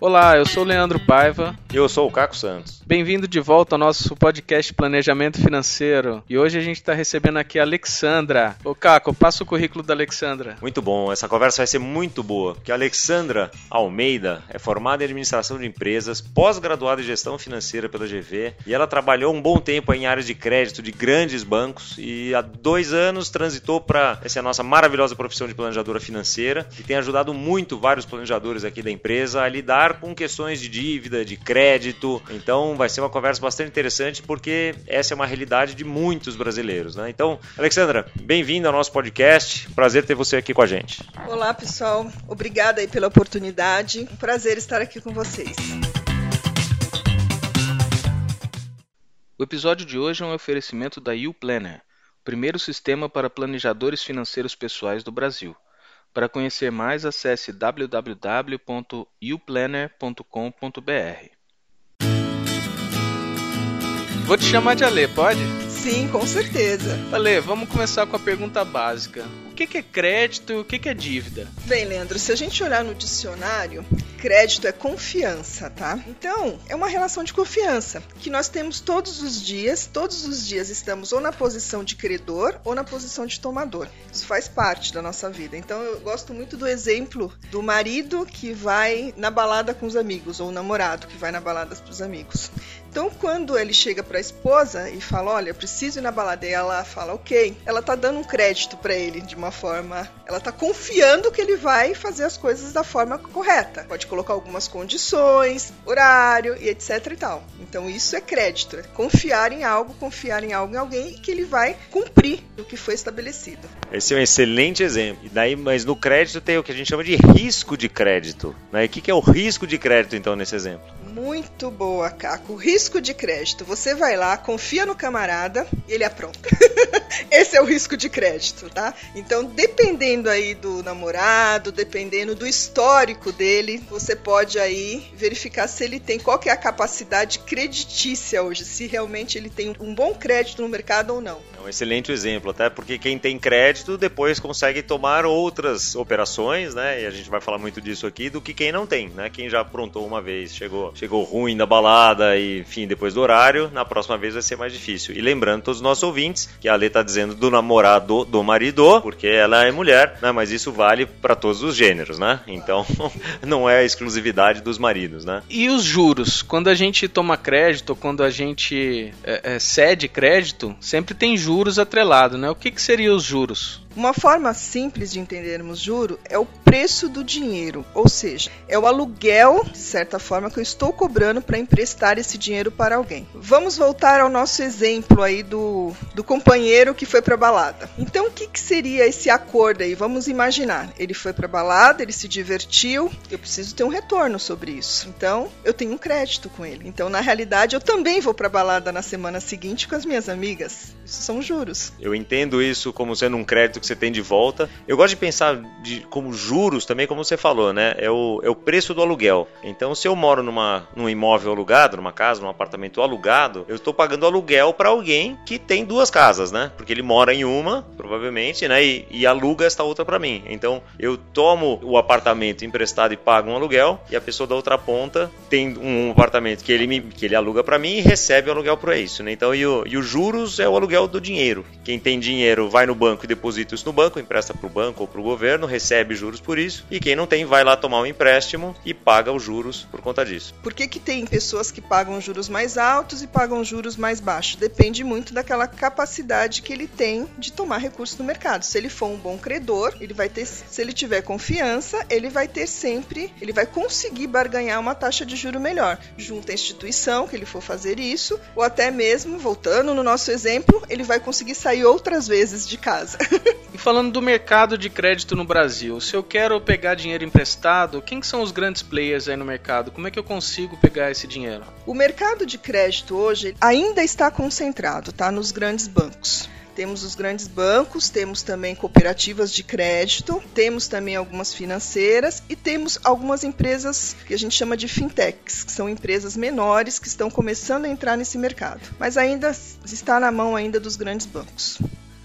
Olá, eu sou o Leandro Paiva. E eu sou o Caco Santos. Bem-vindo de volta ao nosso podcast Planejamento Financeiro. E hoje a gente está recebendo aqui a Alexandra. Ô Caco, passa o currículo da Alexandra. Muito bom, essa conversa vai ser muito boa, porque a Alexandra Almeida é formada em administração de empresas, pós-graduada em gestão financeira pela GV, e ela trabalhou um bom tempo em áreas de crédito de grandes bancos e há dois anos transitou para essa nossa maravilhosa profissão de planejadora financeira, que tem ajudado muito vários planejadores aqui da empresa a lidar com questões de dívida, de crédito. Então vai ser uma conversa bastante interessante porque essa é uma realidade de muitos brasileiros, né? Então, Alexandra, bem-vinda ao nosso podcast. Prazer ter você aqui com a gente. Olá, pessoal. Obrigada aí pela oportunidade. Um prazer estar aqui com vocês. O episódio de hoje é um oferecimento da YouPlanner, o primeiro sistema para planejadores financeiros pessoais do Brasil. Para conhecer mais, acesse www.uplanner.com.br. Vou te chamar de Ale, pode? Sim, com certeza. Ale, vamos começar com a pergunta básica. O que é crédito e o que é dívida? Bem, Leandro, se a gente olhar no dicionário, crédito é confiança, tá? Então, é uma relação de confiança que nós temos todos os dias. Todos os dias estamos ou na posição de credor ou na posição de tomador. Isso faz parte da nossa vida. Então, eu gosto muito do exemplo do marido que vai na balada com os amigos ou o namorado que vai na balada com os amigos. Então, quando ele chega para a esposa e fala, olha, eu preciso ir na balada, e ela fala, ok, ela tá dando um crédito para ele de uma forma, ela tá confiando que ele vai fazer as coisas da forma correta. Pode colocar algumas condições, horário e etc e tal. Então, isso é crédito, é confiar em algo, confiar em algo em alguém que ele vai cumprir o que foi estabelecido. Esse é um excelente exemplo. E daí, mas no crédito tem o que a gente chama de risco de crédito. Né? E o que é o risco de crédito, então, nesse exemplo? Muito boa, Caco. Risco de crédito. Você vai lá, confia no camarada e ele apronta. Esse é o risco de crédito, tá? Então, dependendo aí do namorado, dependendo do histórico dele, você pode aí verificar se ele tem qual é a capacidade creditícia hoje, se realmente ele tem um bom crédito no mercado ou não. Um excelente exemplo, até porque quem tem crédito depois consegue tomar outras operações, né? E a gente vai falar muito disso aqui do que quem não tem, né? Quem já aprontou uma vez, chegou chegou ruim da balada e, enfim, depois do horário, na próxima vez vai ser mais difícil. E lembrando todos os nossos ouvintes que a Lê tá dizendo do namorado do marido, porque ela é mulher, né? Mas isso vale para todos os gêneros, né? Então, não é a exclusividade dos maridos, né? E os juros? Quando a gente toma crédito, quando a gente é, é, cede crédito, sempre tem juros atrelado, né? O que, que seriam os juros? Uma forma simples de entendermos juro é o preço do dinheiro, ou seja, é o aluguel, de certa forma, que eu estou cobrando para emprestar esse dinheiro para alguém. Vamos voltar ao nosso exemplo aí do, do companheiro que foi para balada. Então, o que, que seria esse acordo aí? Vamos imaginar, ele foi para balada, ele se divertiu, eu preciso ter um retorno sobre isso. Então, eu tenho um crédito com ele. Então, na realidade, eu também vou para balada na semana seguinte com as minhas amigas. Isso são juros. Eu entendo isso como sendo um crédito que você tem de volta. Eu gosto de pensar de, como juros também, como você falou, né? É o, é o preço do aluguel. Então, se eu moro numa, num imóvel alugado, numa casa, num apartamento alugado, eu estou pagando aluguel para alguém que tem duas casas, né? Porque ele mora em uma, provavelmente, né? E, e aluga esta outra para mim. Então, eu tomo o apartamento emprestado e pago um aluguel, e a pessoa da outra ponta tem um apartamento que ele, me, que ele aluga para mim e recebe o aluguel para isso, né? Então, e o, e o juros é o aluguel do dinheiro. Quem tem dinheiro vai no banco e deposita isso no banco, empresta para o banco ou para o governo, recebe juros por isso, e quem não tem vai lá tomar um empréstimo e paga os juros por conta disso. Por que, que tem pessoas que pagam juros mais altos e pagam juros mais baixos? Depende muito daquela capacidade que ele tem de tomar recursos no mercado. Se ele for um bom credor, ele vai ter, se ele tiver confiança, ele vai ter sempre, ele vai conseguir barganhar uma taxa de juro melhor, junto à instituição que ele for fazer isso, ou até mesmo, voltando no nosso exemplo, ele vai conseguir sair outras vezes de casa. E falando do mercado de crédito no Brasil, se eu quero pegar dinheiro emprestado, quem são os grandes players aí no mercado? Como é que eu consigo pegar esse dinheiro? O mercado de crédito hoje ainda está concentrado, tá, nos grandes bancos. Temos os grandes bancos, temos também cooperativas de crédito, temos também algumas financeiras e temos algumas empresas que a gente chama de fintechs, que são empresas menores que estão começando a entrar nesse mercado, mas ainda está na mão ainda dos grandes bancos.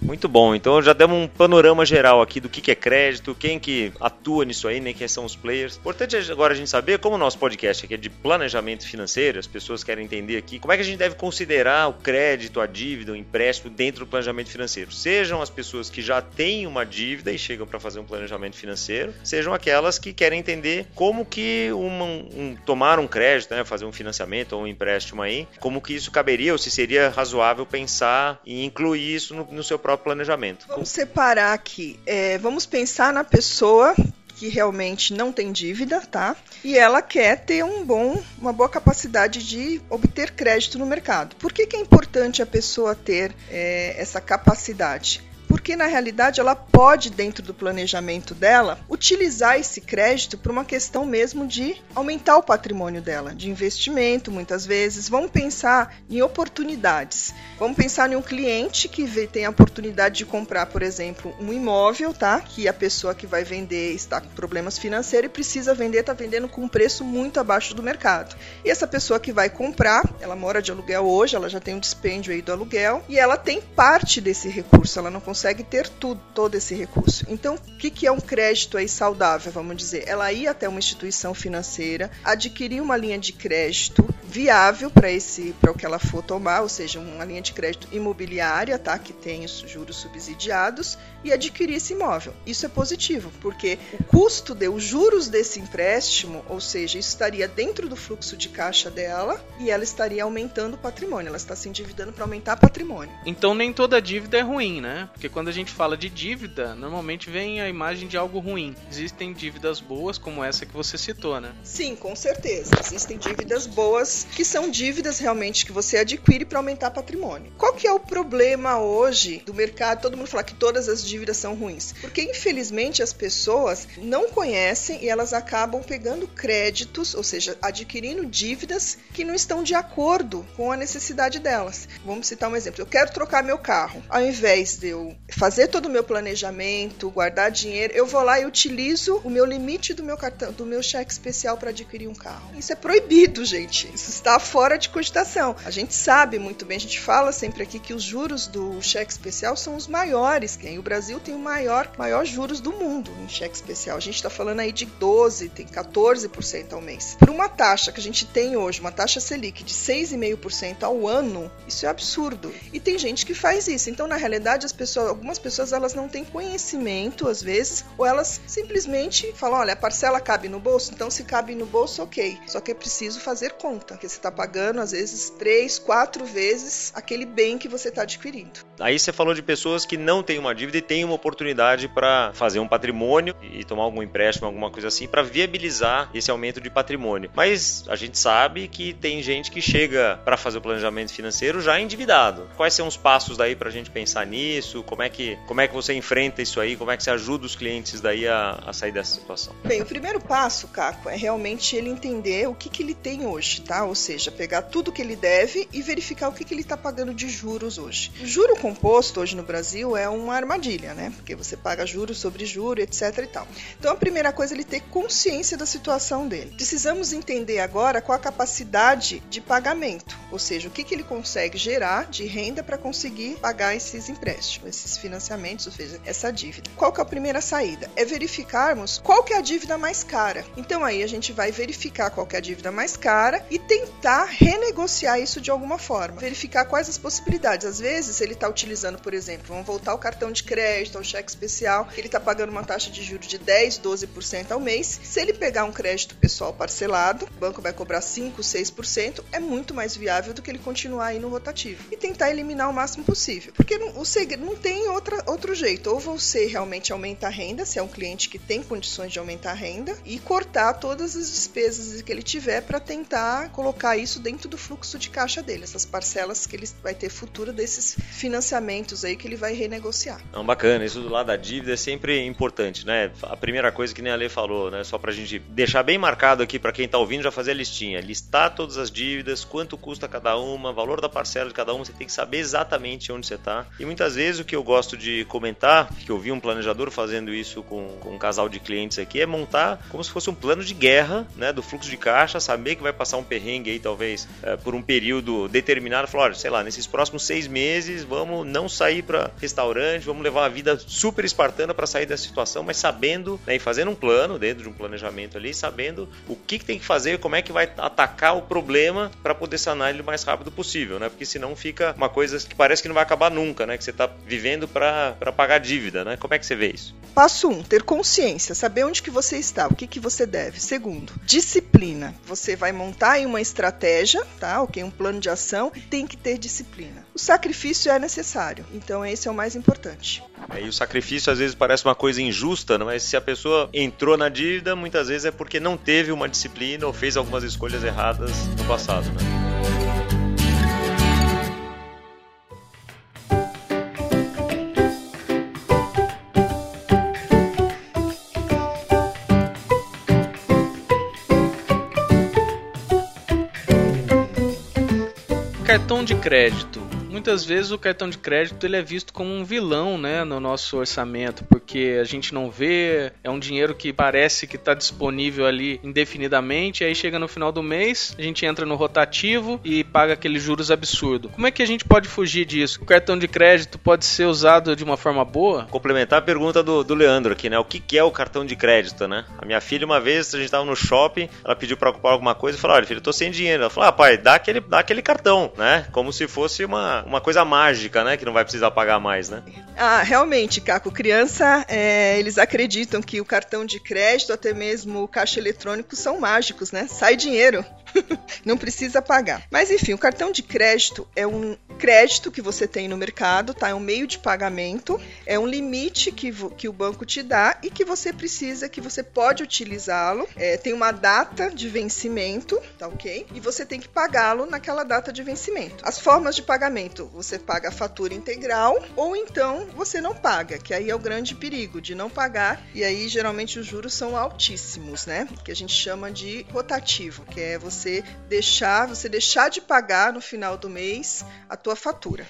Muito bom. Então já demos um panorama geral aqui do que é crédito, quem que atua nisso aí, né, quem são os players. Importante agora a gente saber como o nosso podcast aqui é de planejamento financeiro, as pessoas querem entender aqui como é que a gente deve considerar o crédito, a dívida, o empréstimo dentro do planejamento financeiro. Sejam as pessoas que já têm uma dívida e chegam para fazer um planejamento financeiro, sejam aquelas que querem entender como que uma, um, tomar um crédito, né, fazer um financiamento ou um empréstimo aí, como que isso caberia ou se seria razoável pensar e incluir isso no, no seu próprio planejamento. Vamos separar aqui. É, vamos pensar na pessoa que realmente não tem dívida, tá? E ela quer ter um bom, uma boa capacidade de obter crédito no mercado. Por que, que é importante a pessoa ter é, essa capacidade? Porque na realidade ela pode, dentro do planejamento dela, utilizar esse crédito para uma questão mesmo de aumentar o patrimônio dela, de investimento, muitas vezes. Vamos pensar em oportunidades. Vamos pensar em um cliente que tem a oportunidade de comprar, por exemplo, um imóvel, tá? Que a pessoa que vai vender está com problemas financeiros e precisa vender, está vendendo com um preço muito abaixo do mercado. E essa pessoa que vai comprar, ela mora de aluguel hoje, ela já tem um dispêndio aí do aluguel e ela tem parte desse recurso, ela não consegue consegue ter tudo, todo esse recurso. Então, o que, que é um crédito aí saudável, vamos dizer? Ela ir até uma instituição financeira, adquirir uma linha de crédito viável para esse para o que ela for tomar, ou seja, uma linha de crédito imobiliária, tá, que tem os juros subsidiados e adquirir esse imóvel. Isso é positivo, porque o custo de os juros desse empréstimo, ou seja, isso estaria dentro do fluxo de caixa dela e ela estaria aumentando o patrimônio, ela está se endividando para aumentar o patrimônio. Então nem toda dívida é ruim, né? Porque quando a gente fala de dívida, normalmente vem a imagem de algo ruim. Existem dívidas boas como essa que você citou, né? Sim, com certeza. Existem dívidas boas que são dívidas realmente que você adquire para aumentar patrimônio. Qual que é o problema hoje do mercado? Todo mundo fala que todas as dívidas são ruins, porque infelizmente as pessoas não conhecem e elas acabam pegando créditos, ou seja, adquirindo dívidas que não estão de acordo com a necessidade delas. Vamos citar um exemplo. Eu quero trocar meu carro. Ao invés de eu fazer todo o meu planejamento, guardar dinheiro, eu vou lá e utilizo o meu limite do meu cartão, do meu cheque especial para adquirir um carro. Isso é proibido, gente. Isso está fora de cogitação. A gente sabe muito bem, a gente fala sempre aqui que os juros do cheque especial são os maiores. Quem o Brasil tem o maior, maior juros do mundo em cheque especial. A gente está falando aí de 12, tem 14% ao mês. Por uma taxa que a gente tem hoje, uma taxa Selic de 6,5% ao ano, isso é absurdo. E tem gente que faz isso. Então, na realidade, as pessoas, algumas pessoas elas não têm conhecimento às vezes, ou elas simplesmente falam, olha, a parcela cabe no bolso, então se cabe no bolso, ok. Só que é preciso fazer conta porque você está pagando às vezes três, quatro vezes aquele bem que você está adquirindo. Aí você falou de pessoas que não têm uma dívida e têm uma oportunidade para fazer um patrimônio e tomar algum empréstimo, alguma coisa assim, para viabilizar esse aumento de patrimônio. Mas a gente sabe que tem gente que chega para fazer o planejamento financeiro já endividado. Quais são os passos daí para a gente pensar nisso? Como é que como é que você enfrenta isso aí? Como é que você ajuda os clientes daí a, a sair dessa situação? Bem, o primeiro passo, Caco, é realmente ele entender o que, que ele tem hoje, tá? Ou seja, pegar tudo que ele deve e verificar o que, que ele está pagando de juros hoje. O juro composto hoje no Brasil é uma armadilha, né? Porque você paga juros sobre juros, etc e tal. Então a primeira coisa é ele ter consciência da situação dele. Precisamos entender agora qual a capacidade de pagamento, ou seja, o que, que ele consegue gerar de renda para conseguir pagar esses empréstimos, esses financiamentos, ou seja, essa dívida. Qual que é a primeira saída? É verificarmos qual que é a dívida mais cara. Então aí a gente vai verificar qual que é a dívida mais cara e tentar renegociar isso de alguma forma, verificar quais as possibilidades. Às vezes ele está utilizando, por exemplo, vamos voltar ao cartão de crédito, ao cheque especial, ele está pagando uma taxa de juros de 10, 12% ao mês. Se ele pegar um crédito pessoal parcelado, o banco vai cobrar 5, 6%, é muito mais viável do que ele continuar aí no rotativo. E tentar eliminar o máximo possível. Porque não, o segredo não tem outra, outro jeito. Ou você realmente aumenta a renda, se é um cliente que tem condições de aumentar a renda, e cortar todas as despesas que ele tiver para tentar colocar isso dentro do fluxo de caixa dele, essas parcelas que ele vai ter futuro desses financiamentos aí que ele vai renegociar. Não, bacana, isso do lado da dívida é sempre importante, né? A primeira coisa que nem a Lê falou, né? Só pra gente deixar bem marcado aqui para quem tá ouvindo já fazer a listinha, listar todas as dívidas, quanto custa cada uma, valor da parcela de cada uma, você tem que saber exatamente onde você tá. E muitas vezes o que eu gosto de comentar, que eu vi um planejador fazendo isso com, com um casal de clientes aqui, é montar como se fosse um plano de guerra, né? Do fluxo de caixa, saber que vai passar um perrengue aí, talvez, é, por um período determinado, falou, olha, sei lá, nesses próximos seis meses vamos não sair para restaurante, vamos levar uma vida super espartana para sair dessa situação, mas sabendo, né, e fazendo um plano dentro de um planejamento ali, sabendo o que, que tem que fazer, como é que vai atacar o problema para poder sanar ele o mais rápido possível, né? Porque senão fica uma coisa que parece que não vai acabar nunca, né? Que você está vivendo para pagar dívida, né? Como é que você vê isso? Passo 1, um, ter consciência, saber onde que você está, o que que você deve. Segundo, disciplina. Você vai montar aí uma estratégia, tá? Ok, um plano de ação, tem que ter disciplina. O sacrifício é necessário, então esse é o mais importante. É, e o sacrifício às vezes parece uma coisa injusta, mas se a pessoa entrou na dívida, muitas vezes é porque não teve uma disciplina ou fez algumas escolhas erradas no passado, né? Cartão de crédito muitas vezes o cartão de crédito ele é visto como um vilão, né, no nosso orçamento, porque a gente não vê, é um dinheiro que parece que está disponível ali indefinidamente, aí chega no final do mês, a gente entra no rotativo e paga aqueles juros absurdo. Como é que a gente pode fugir disso? O cartão de crédito pode ser usado de uma forma boa? Complementar a pergunta do, do Leandro aqui, né? O que, que é o cartão de crédito, né? A minha filha, uma vez, a gente estava no shopping, ela pediu para ocupar alguma coisa e falou: Olha, filho, eu tô sem dinheiro. Ela falou: Ah, pai, dá aquele, dá aquele cartão, né? Como se fosse uma, uma coisa mágica, né? Que não vai precisar pagar mais, né? Ah, realmente, Caco. Criança, é, eles acreditam que o cartão de crédito, até mesmo o caixa eletrônico, são mágicos, né? Sai dinheiro. não precisa pagar. Mas enfim, o cartão de crédito é um crédito que você tem no mercado, tá? É um meio de pagamento, é um limite que, que o banco te dá e que você precisa, que você pode utilizá-lo. É, tem uma data de vencimento, tá ok? E você tem que pagá-lo naquela data de vencimento. As formas de pagamento, você paga a fatura integral ou então você não paga, que aí é o grande perigo de não pagar e aí geralmente os juros são altíssimos, né? Que a gente chama de rotativo, que é você deixar, você deixar de pagar no final do mês a tua fatura.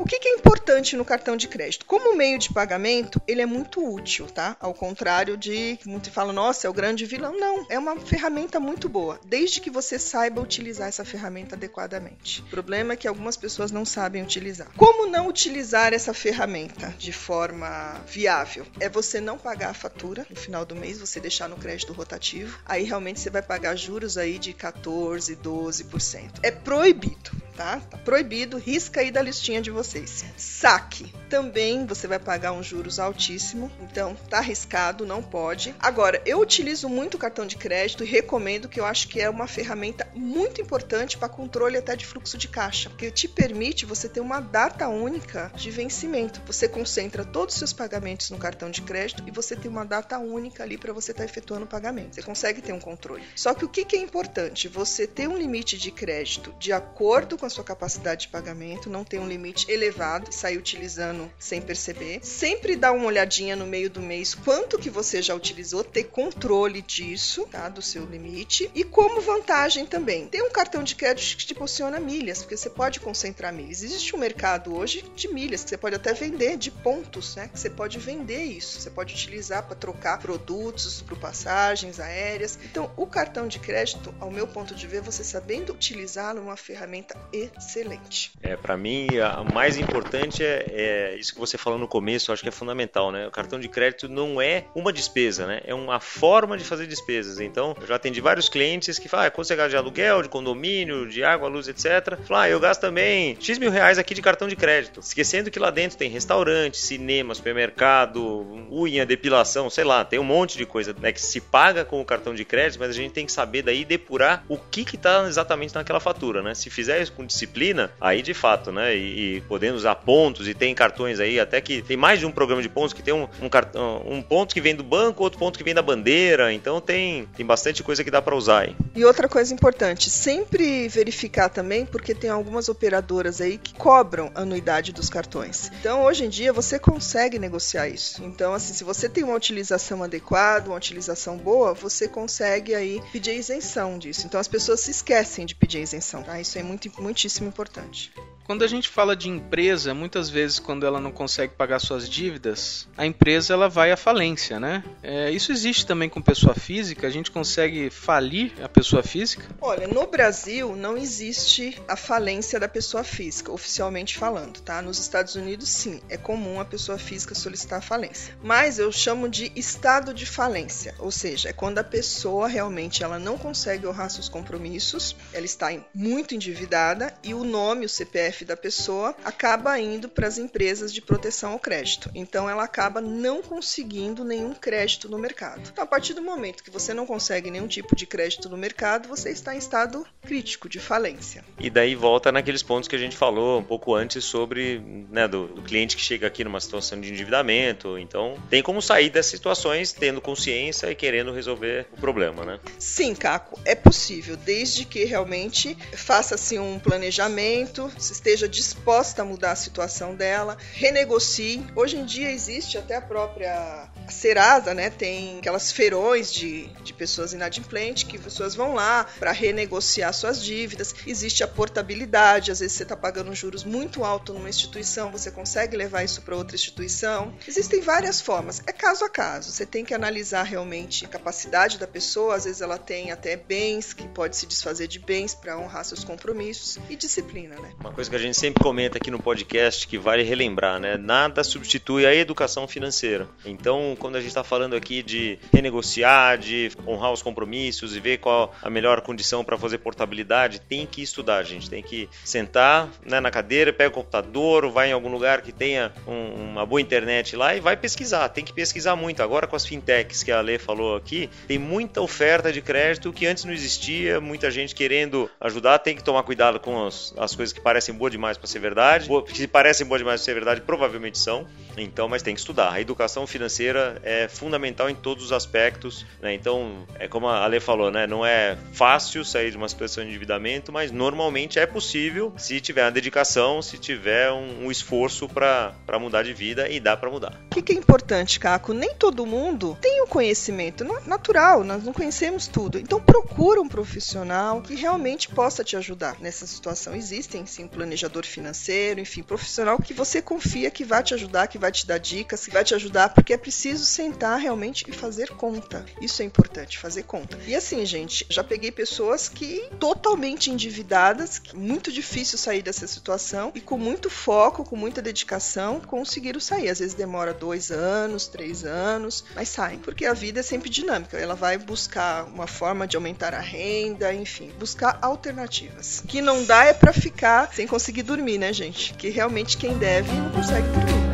O que, é importante no cartão de crédito? Como meio de pagamento, ele é muito útil, tá? Ao contrário de que muitos falam, nossa, é o grande vilão. Não, é uma ferramenta muito boa, desde que você saiba utilizar essa ferramenta adequadamente. O problema é que algumas pessoas não sabem utilizar. Como não utilizar essa ferramenta de forma viável? É você não pagar a fatura no final do mês, você deixar no crédito rotativo. Aí realmente você vai pagar juros aí de 14, 12%. É proibido tá? Tá proibido, risca aí da listinha de vocês. Saque. Também você vai pagar um juros altíssimo, então tá arriscado, não pode. Agora, eu utilizo muito o cartão de crédito e recomendo que eu acho que é uma ferramenta muito importante para controle até de fluxo de caixa, porque te permite você ter uma data única de vencimento. Você concentra todos os seus pagamentos no cartão de crédito e você tem uma data única ali para você estar tá efetuando o pagamento. Você consegue ter um controle. Só que o que, que é importante? Você ter um limite de crédito de acordo com a sua capacidade de pagamento, não ter um limite elevado sair utilizando sem perceber. Sempre dar uma olhadinha no meio do mês quanto que você já utilizou, ter controle disso, tá? Do seu limite. E como vantagem também, ter um cartão de crédito que te proporciona milhas, porque você pode concentrar milhas. Existe um mercado hoje de milhas que você pode até vender, de pontos, né? Que você pode vender isso. Você pode utilizar para trocar produtos por passagens aéreas. Então, o cartão de crédito, ao meu ponto de ver, você sabendo utilizá-lo, é uma ferramenta excelente. É, para mim, a mais importante é, é, isso que você falou no começo, acho que é fundamental, né? O cartão de crédito não é uma despesa, né? É uma forma de fazer despesas. Então, eu já atendi vários clientes que falam, ah, quando você gasta de aluguel, de condomínio, de água, luz, etc. Falam, ah, eu gasto também X mil reais aqui de cartão de crédito. Esquecendo que lá dentro tem restaurante, cinema, supermercado, unha, depilação, sei lá, tem um monte de coisa né, que se paga com o cartão de crédito, mas a gente tem que saber daí depurar o que que tá exatamente naquela fatura, né? Se fizer isso com disciplina, aí de fato, né? E, e, podendo usar pontos, e tem cartões aí, até que tem mais de um programa de pontos que tem um, um, cartão, um ponto que vem do banco, outro ponto que vem da bandeira, então tem, tem bastante coisa que dá para usar aí. E outra coisa importante, sempre verificar também, porque tem algumas operadoras aí que cobram a anuidade dos cartões. Então, hoje em dia, você consegue negociar isso. Então, assim, se você tem uma utilização adequada, uma utilização boa, você consegue aí pedir isenção disso. Então, as pessoas se esquecem de pedir isenção, tá? Isso é muito, muitíssimo importante. Quando a gente fala de empresa, muitas vezes quando ela não consegue pagar suas dívidas, a empresa ela vai à falência, né? É, isso existe também com pessoa física. A gente consegue falir a pessoa física? Olha, no Brasil não existe a falência da pessoa física, oficialmente falando, tá? Nos Estados Unidos, sim, é comum a pessoa física solicitar a falência. Mas eu chamo de estado de falência, ou seja, é quando a pessoa realmente ela não consegue honrar seus compromissos, ela está muito endividada e o nome, o CPF da pessoa, acaba indo para as empresas de proteção ao crédito. Então ela acaba não conseguindo nenhum crédito no mercado. Então, a partir do momento que você não consegue nenhum tipo de crédito no mercado, você está em estado crítico de falência. E daí volta naqueles pontos que a gente falou um pouco antes sobre né, do, do cliente que chega aqui numa situação de endividamento. Então, tem como sair dessas situações tendo consciência e querendo resolver o problema, né? Sim, Caco, é possível, desde que realmente faça-se um planejamento, esteja disposta a mudar a situação dela, renegocie. Hoje em dia existe até a própria Serasa, né? Tem aquelas feirões de, de pessoas inadimplentes que pessoas vão lá para renegociar suas dívidas. Existe a portabilidade, às vezes você está pagando juros muito alto numa instituição, você consegue levar isso para outra instituição. Existem várias formas, é caso a caso. Você tem que analisar realmente a capacidade da pessoa, às vezes ela tem até bens que pode se desfazer de bens para honrar seus compromissos e disciplina, né? Uma coisa que a gente sempre comenta aqui no podcast que vale relembrar, né? Nada substitui a educação financeira. Então, quando a gente está falando aqui de renegociar, de honrar os compromissos e ver qual a melhor condição para fazer portabilidade, tem que estudar, gente. Tem que sentar né, na cadeira, pega o computador, vai em algum lugar que tenha um, uma boa internet lá e vai pesquisar. Tem que pesquisar muito. Agora com as fintechs que a Ale falou aqui, tem muita oferta de crédito que antes não existia, muita gente querendo ajudar. Tem que tomar cuidado com as, as coisas que parecem boas demais para ser verdade. Que parecem boas demais para ser verdade, provavelmente são. Então, mas tem que estudar. A educação financeira é fundamental em todos os aspectos. Né? Então, é como a Ale falou, né? não é fácil sair de uma situação de endividamento, mas normalmente é possível se tiver uma dedicação, se tiver um, um esforço para mudar de vida e dá para mudar. O que, que, é importante, Caco? Nem todo mundo tem o conhecimento natural, nós não conhecemos tudo. Então, procura um profissional que realmente possa te ajudar nessa situação. Existem, sim, planejador financeiro, enfim, profissional que você confia que vai te ajudar, que vai te dar dicas, que vai te ajudar, porque é preciso sentar realmente e fazer conta. Isso é importante, fazer conta. E assim, gente, já peguei pessoas que totalmente endividadas, muito difícil sair dessa situação e com muito foco, com muita dedicação, conseguiram sair. Às vezes demora dois anos, três anos, mas saem, porque a vida é sempre dinâmica. Ela vai buscar uma forma de aumentar a renda, enfim, buscar alternativas. O que não dá é para ficar sem conseguir dormir, né, gente? Que realmente quem deve não consegue dormir.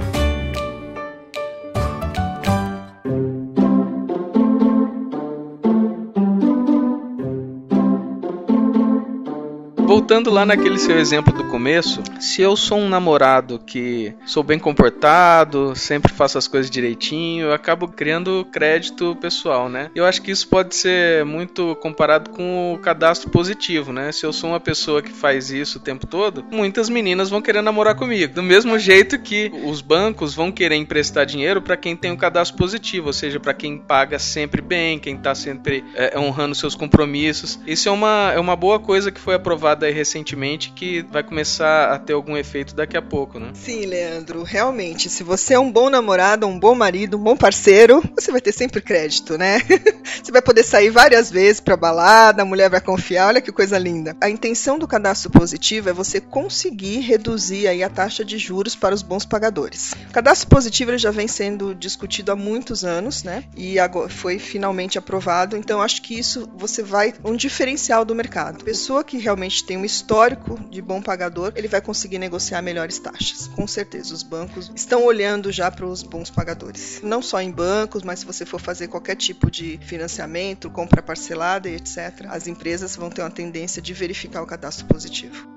Voltando lá naquele seu exemplo do começo, se eu sou um namorado que sou bem comportado, sempre faço as coisas direitinho, eu acabo criando crédito pessoal, né? Eu acho que isso pode ser muito comparado com o cadastro positivo, né? Se eu sou uma pessoa que faz isso o tempo todo, muitas meninas vão querer namorar comigo. Do mesmo jeito que os bancos vão querer emprestar dinheiro para quem tem um cadastro positivo, ou seja, para quem paga sempre bem, quem tá sempre é, honrando seus compromissos. Isso é uma, é uma boa coisa que foi aprovada recentemente que vai começar a ter algum efeito daqui a pouco, né? Sim, Leandro, realmente, se você é um bom namorado, um bom marido, um bom parceiro, você vai ter sempre crédito, né? você vai poder sair várias vezes para balada, a mulher vai confiar, olha que coisa linda. A intenção do cadastro positivo é você conseguir reduzir aí a taxa de juros para os bons pagadores. O cadastro positivo já vem sendo discutido há muitos anos, né? E agora foi finalmente aprovado, então acho que isso você vai um diferencial do mercado. Pessoa que realmente tem um histórico de bom pagador, ele vai conseguir negociar melhores taxas. Com certeza, os bancos estão olhando já para os bons pagadores. Não só em bancos, mas se você for fazer qualquer tipo de financiamento, compra parcelada e etc., as empresas vão ter uma tendência de verificar o cadastro positivo.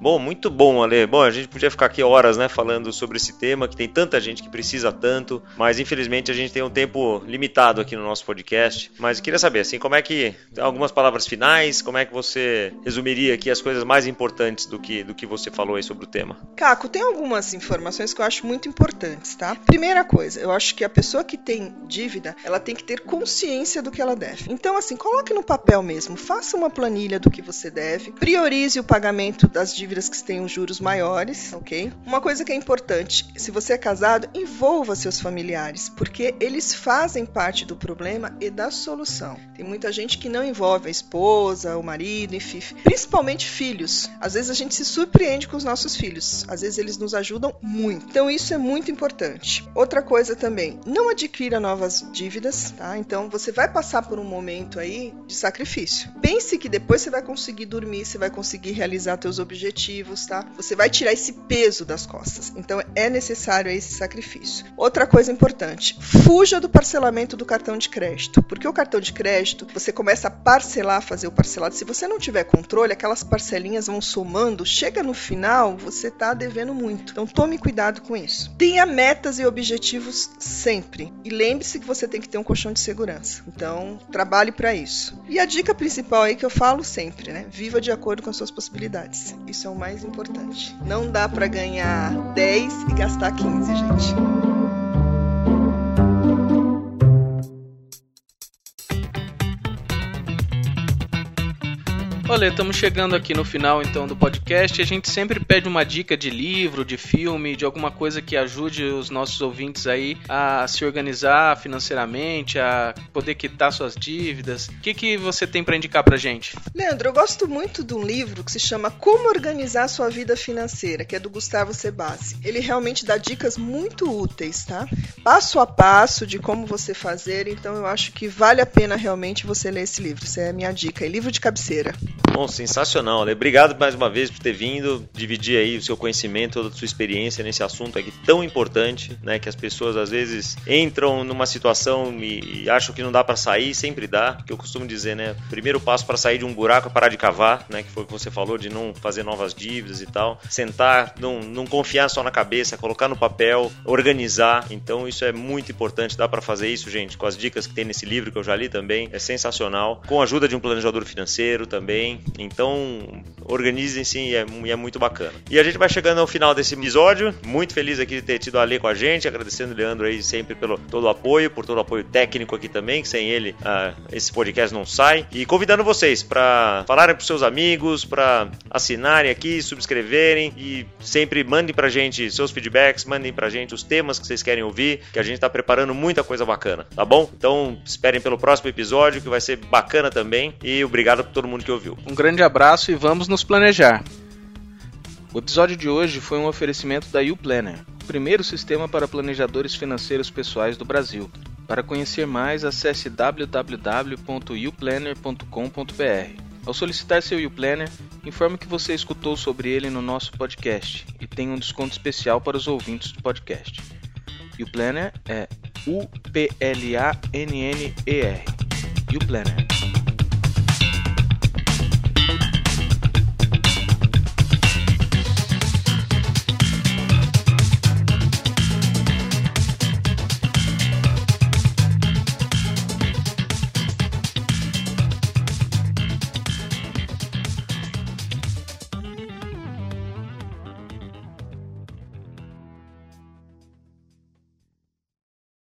Bom, muito bom, Ale. Bom, a gente podia ficar aqui horas, né, falando sobre esse tema, que tem tanta gente que precisa tanto, mas infelizmente a gente tem um tempo limitado aqui no nosso podcast. Mas queria saber, assim, como é que algumas palavras finais, como é que você resumiria aqui as coisas mais importantes do que do que você falou aí sobre o tema? Caco, tem algumas informações que eu acho muito importantes, tá? Primeira coisa, eu acho que a pessoa que tem dívida, ela tem que ter consciência do que ela deve. Então, assim, coloque no papel mesmo, faça uma planilha do que você deve, priorize o pagamento das dívidas dívidas que os juros maiores, ok? Uma coisa que é importante, se você é casado, envolva seus familiares, porque eles fazem parte do problema e da solução. Tem muita gente que não envolve a esposa, o marido, enfim, principalmente filhos. Às vezes a gente se surpreende com os nossos filhos, às vezes eles nos ajudam muito. Então isso é muito importante. Outra coisa também, não adquira novas dívidas, tá? Então você vai passar por um momento aí de sacrifício. Pense que depois você vai conseguir dormir, você vai conseguir realizar seus objetivos, tá? Você vai tirar esse peso das costas. Então é necessário esse sacrifício. Outra coisa importante, fuja do parcelamento do cartão de crédito, porque o cartão de crédito, você começa a parcelar, fazer o parcelado. Se você não tiver controle, aquelas parcelinhas vão somando, chega no final, você tá devendo muito. Então tome cuidado com isso. Tenha metas e objetivos sempre. E lembre-se que você tem que ter um colchão de segurança. Então, trabalhe para isso. E a dica principal aí que eu falo sempre, né? Viva de acordo com as suas possibilidades. Isso é o mais importante. Não dá para ganhar 10 e gastar 15, gente. Olha, estamos chegando aqui no final então do podcast. A gente sempre pede uma dica de livro, de filme, de alguma coisa que ajude os nossos ouvintes aí a se organizar financeiramente, a poder quitar suas dívidas. O que, que você tem para indicar para gente? Leandro, eu gosto muito de um livro que se chama Como Organizar Sua Vida Financeira, que é do Gustavo Sebassi. Ele realmente dá dicas muito úteis, tá? Passo a passo de como você fazer. Então eu acho que vale a pena realmente você ler esse livro. Essa é a minha dica. É livro de cabeceira. Bom, sensacional. Né? Obrigado mais uma vez por ter vindo, dividir aí o seu conhecimento, toda a sua experiência nesse assunto aqui tão importante, né? Que as pessoas às vezes entram numa situação e, e acham que não dá para sair, sempre dá. Que eu costumo dizer, né? Primeiro passo para sair de um buraco é parar de cavar, né? Que foi o que você falou de não fazer novas dívidas e tal. Sentar, não, não confiar só na cabeça, colocar no papel, organizar. Então isso é muito importante. Dá para fazer isso, gente, com as dicas que tem nesse livro que eu já li também. É sensacional. Com a ajuda de um planejador financeiro também. Então, organizem-se e é, é, muito bacana. E a gente vai chegando ao final desse episódio. Muito feliz aqui de ter tido a Lê com a gente, agradecendo o Leandro aí sempre pelo todo o apoio, por todo o apoio técnico aqui também, que sem ele uh, esse podcast não sai. E convidando vocês para falarem para seus amigos, para assinarem aqui, subscreverem e sempre mandem pra gente seus feedbacks, mandem pra gente os temas que vocês querem ouvir, que a gente tá preparando muita coisa bacana, tá bom? Então, esperem pelo próximo episódio, que vai ser bacana também. E obrigado por todo mundo que ouviu. Um grande abraço e vamos nos planejar. O episódio de hoje foi um oferecimento da YouPlanner, o primeiro sistema para planejadores financeiros pessoais do Brasil. Para conhecer mais, acesse www.youplanner.com.br. Ao solicitar seu YouPlanner, informe que você escutou sobre ele no nosso podcast e tem um desconto especial para os ouvintes do podcast. YouPlanner é U-P-L-A-N-N-E-R. YouPlanner.